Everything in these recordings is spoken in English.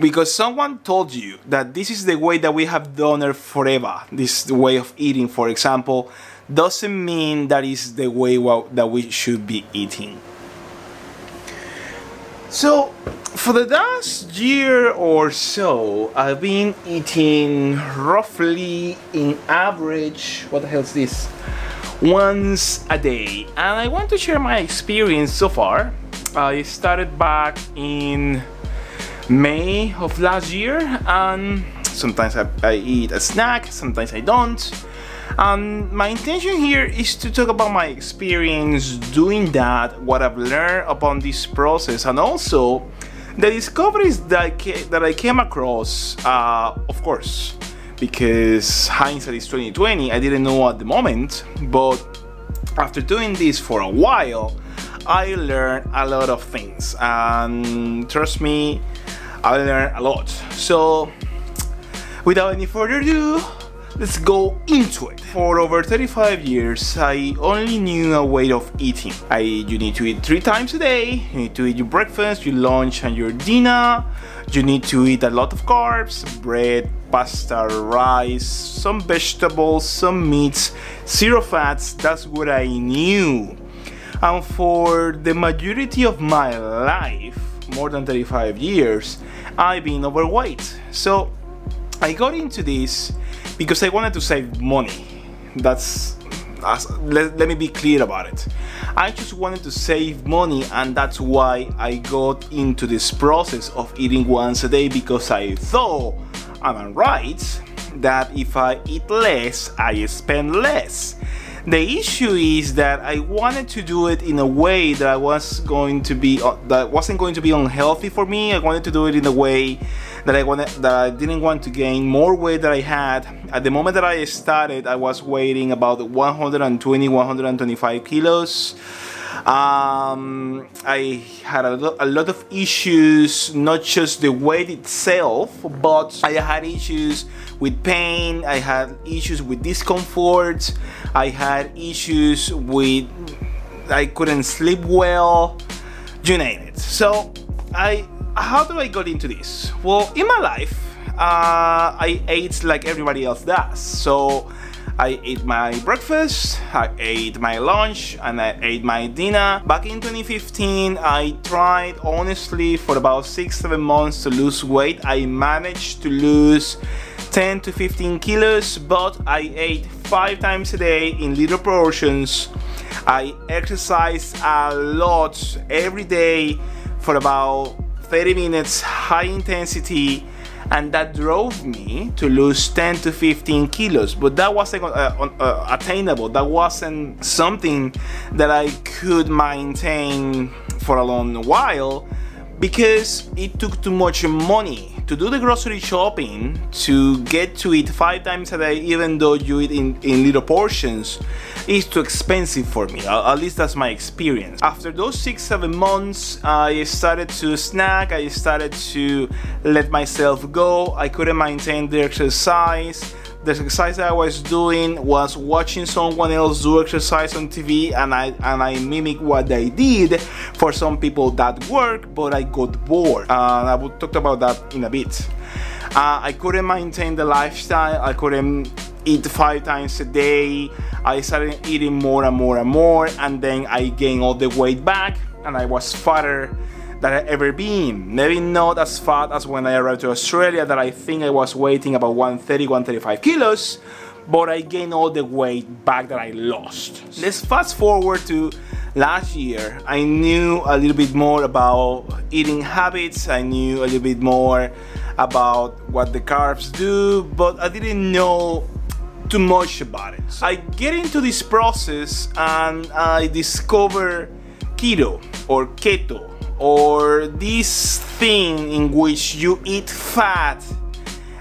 Because someone told you that this is the way that we have done it forever, this way of eating, for example, doesn't mean that is the way that we should be eating. So, for the last year or so, I've been eating roughly in average, what the hell is this? Once a day. And I want to share my experience so far. I started back in May of last year and sometimes I, I eat a snack, sometimes I don't. And my intention here is to talk about my experience doing that, what I've learned upon this process, and also the discoveries that I, that I came across, uh, of course, because hindsight is 2020, I didn't know at the moment, but after doing this for a while, I learned a lot of things, and trust me, I learned a lot. So, without any further ado, let's go into it. For over 35 years, I only knew a way of eating. I, you need to eat three times a day. You need to eat your breakfast, your lunch, and your dinner. You need to eat a lot of carbs, bread, pasta, rice, some vegetables, some meats, zero fats. That's what I knew. And for the majority of my life, more than 35 years, I've been overweight. So I got into this because I wanted to save money. That's, that's let, let me be clear about it. I just wanted to save money and that's why I got into this process of eating once a day because I thought, am I right, that if I eat less, I spend less. The issue is that I wanted to do it in a way that I was going to be uh, that wasn't going to be unhealthy for me. I wanted to do it in a way that I wanted that I didn't want to gain more weight that I had. At the moment that I started, I was weighing about 120 125 kilos. Um, I had a, lo a, lot of issues, not just the weight itself, but I had issues with pain, I had issues with discomfort, I had issues with I couldn't sleep well, you name it. So I how do I got into this? Well, in my life, uh, I ate like everybody else does. So I ate my breakfast, I ate my lunch, and I ate my dinner. Back in 2015, I tried honestly for about 6-7 months to lose weight. I managed to lose 10 to 15 kilos, but I ate 5 times a day in little portions. I exercised a lot every day for about 30 minutes, high intensity, and that drove me to lose 10 to 15 kilos. But that wasn't uh, uh, attainable. That wasn't something that i could maintain for a long while because it took too much money to do the grocery shopping to get to eat five times a day even though you eat in, in little portions is too expensive for me at least that's my experience. After those six seven months i started to snack i started to let myself go. I couldn't maintain the exercise the exercise I was doing was watching someone else do exercise on TV and I and I mimic what they did. For some people that worked, but I got bored. Uh, I will talk about that in a bit. Uh, I couldn't maintain the lifestyle. I couldn't eat five times a day. I started eating more and more and more, and then I gained all the weight back, and I was fatter that I ever been. Maybe not as fat as when I arrived to Australia that I think I was weighing about 130, 135 kilos, but I gained all the weight back that I lost. Let's fast forward to last year. I knew a little bit more about eating habits, I knew a little bit more about what the carbs do, but I didn't know too much about it. So I get into this process and I discover keto or keto or this thing in which you eat fat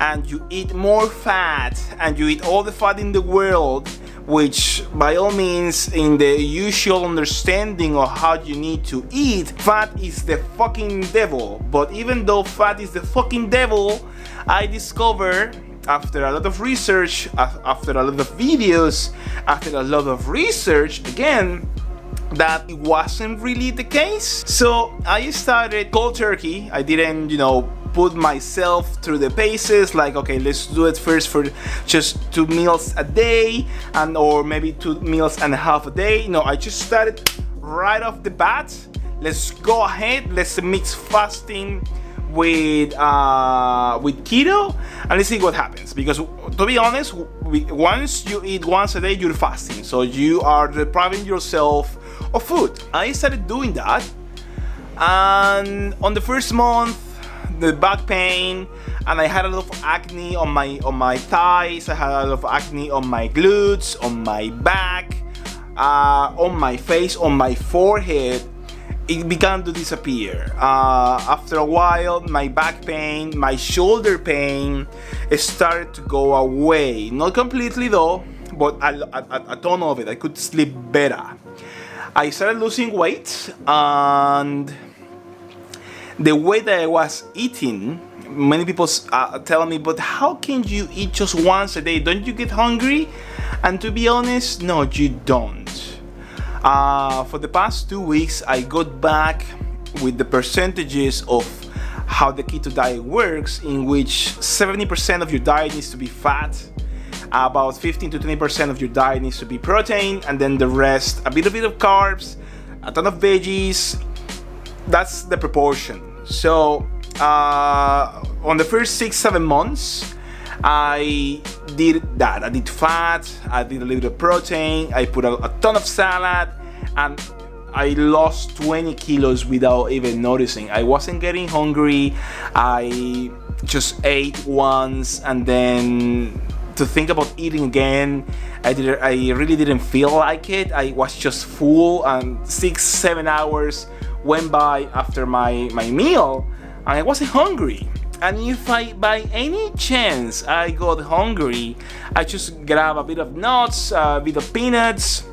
and you eat more fat and you eat all the fat in the world which by all means in the usual understanding of how you need to eat fat is the fucking devil. But even though fat is the fucking devil i discovered after a lot of research after a lot of videos after a lot of research again that it wasn't really the case. So I started cold turkey. I didn't, you know, put myself through the paces like okay let's do it first for just two meals a day and or maybe two meals and a half a day. No I just started right off the bat. Let's go ahead. Let's mix fasting with uh, with keto and let's see what happens. Because to be honest we, once you eat once a day you're fasting. So you are depriving yourself of food I started doing that and on the first month the back pain and I had a lot of acne on my on my thighs I had a lot of acne on my glutes on my back uh, on my face on my forehead it began to disappear. Uh, after a while, my back pain, my shoulder pain started to go away. Not completely though, but a, a, a ton of it. I could sleep better. I started losing weight and the way that I was eating, many people uh, tell me, but how can you eat just once a day? Don't you get hungry? And to be honest, no, you don't. Uh, for the past two weeks, I got back with the percentages of how the keto diet works, in which 70% of your diet needs to be fat, about 15 to 20% of your diet needs to be protein, and then the rest, a bit, a bit of carbs, a ton of veggies. That's the proportion. So, uh, on the first six, seven months, I did that. I did fat, I did a little bit of protein, I put a, a ton of salad, and I lost 20 kilos without even noticing. I wasn't getting hungry. I just ate once and then to think about eating again. I did I really didn't feel like it. I was just full and six seven hours went by after my my meal and I wasn't hungry. And if I by any chance I got hungry I just grab a bit of nuts a bit of peanuts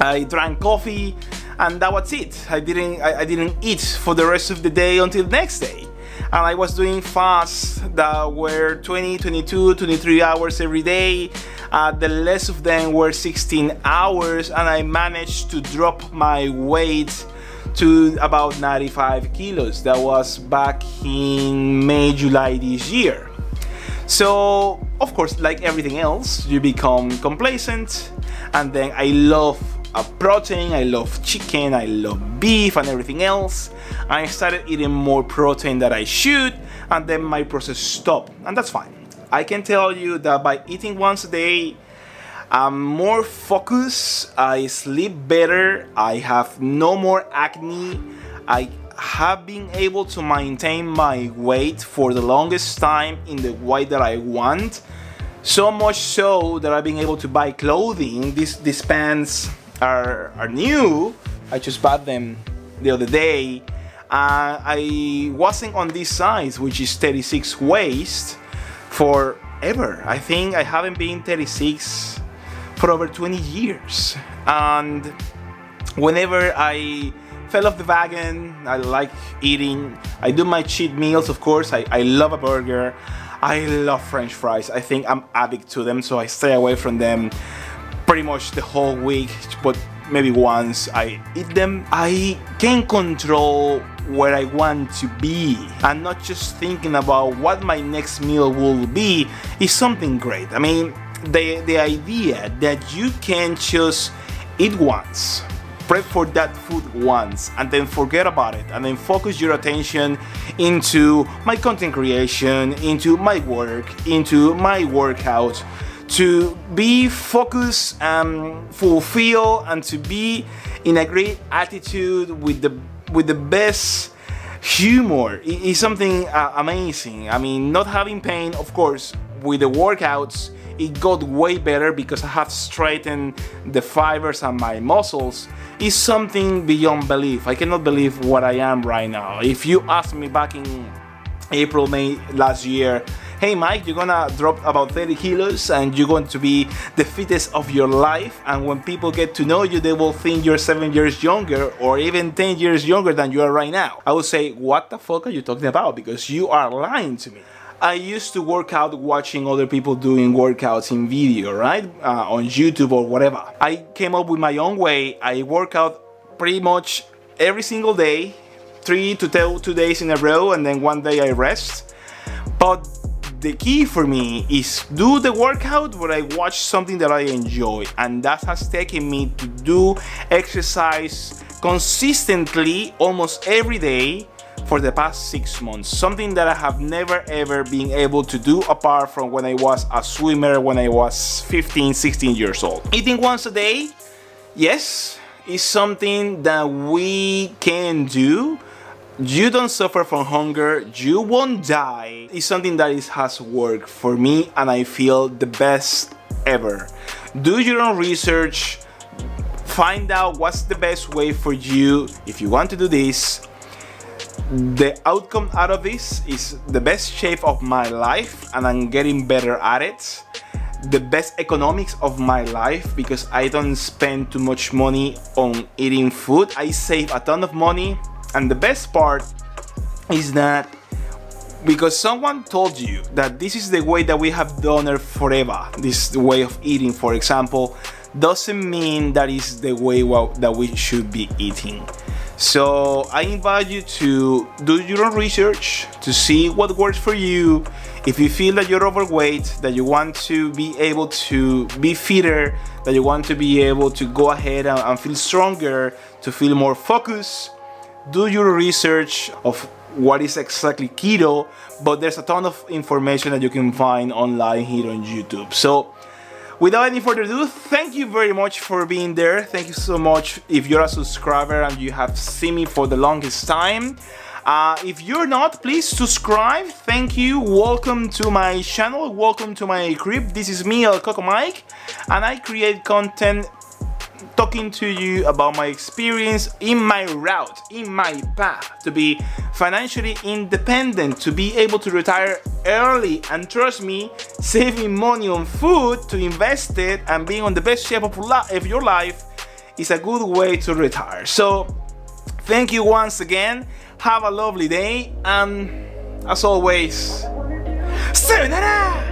I drank coffee and that was it. I didn't I, I didn't eat for the rest of the day until the next day and I was doing fasts that were 20, 22, 23 hours every day. Uh, the less of them were 16 hours, and I managed to drop my weight to about 95 kilos. That was back in May, July this year. So, of course, like everything else, you become complacent, and then I love a protein, I love chicken, I love beef and everything else. I started eating more protein than I should, and then my process stopped, and that's fine. I can tell you that by eating once a day, I'm more focused, I sleep better, I have no more acne, I have been able to maintain my weight for the longest time in the way that I want. So much so that I've been able to buy clothing. These, these pants are, are new. I just bought them the other day. Uh, I wasn't on this size, which is 36 waist, forever. I think I haven't been 36 for over 20 years. And whenever I fell off the wagon, I like eating. I do my cheat meals, of course. I, I love a burger. I love french fries. I think I'm addict to them, so I stay away from them pretty much the whole week, but maybe once I eat them, I can control where I want to be and not just thinking about what my next meal will be is something great. I mean, the, the idea that you can just eat once, prep for that food once, and then forget about it, and then focus your attention into my content creation, into my work, into my workout to be focused and fulfill and to be in a great attitude with the with the best humor. Is something uh, amazing. I mean not having pain of course with the workouts it got way better because i have straightened the fibers and my muscles. Is something beyond belief. I cannot believe what i am right now. If you asked me back in april may last year hey Mike, you're gonna drop about 30 kilos and you're going to be the fittest of your life. And when people get to know you, they will think you're seven years younger or even 10 years younger than you are right now. I would say, what the fuck are you talking about? Because you are lying to me. I used to work out watching other people doing workouts in video, right? Uh, on YouTube or whatever. I came up with my own way. I work out pretty much every single day, three to two days in a row, and then one day I rest But the key for me is do the workout but I watch something that I enjoy, and that has taken me to do exercise consistently almost every day for the past six months. Something that I have never ever been able to do apart from when I was a swimmer when I was 15, 16 years old. Eating once a day, yes, is something that we can do. You don't suffer from hunger, you won't die. It's something that is, has worked for me and I feel the best ever. Do your own research, find out what's the best way for you if you want to do this. The outcome out of this is the best shape of my life and I'm getting better at it. The best economics of my life because I don't spend too much money on eating food. I save a ton of money and the best part is that because someone told you that this is the way that we have done it forever this way of eating for example doesn't mean that is the way that we should be eating so I invite you to do your own research to see what works for you. If you feel that you're overweight, that you want to be able to be fitter, that you want to be able to go ahead and, and feel stronger, to feel more focused, do your research of what is exactly keto, but there's a ton of information that you can find online here on YouTube. So without any further ado, thank you very much for being there. Thank you so much if you're a subscriber and you have seen me for the longest time. Uh, if you're not, please subscribe. Thank you. Welcome to my channel. Welcome to my crib. This is me, El Coco Mike, and I create content talking to you about my experience in my route, in my path to be financially independent, to be able to retire early, and trust me, saving money on food to invest it and being on the best shape of, of your life is a good way to retire. So, thank you once again. Have a lovely day, and as always, sayonara!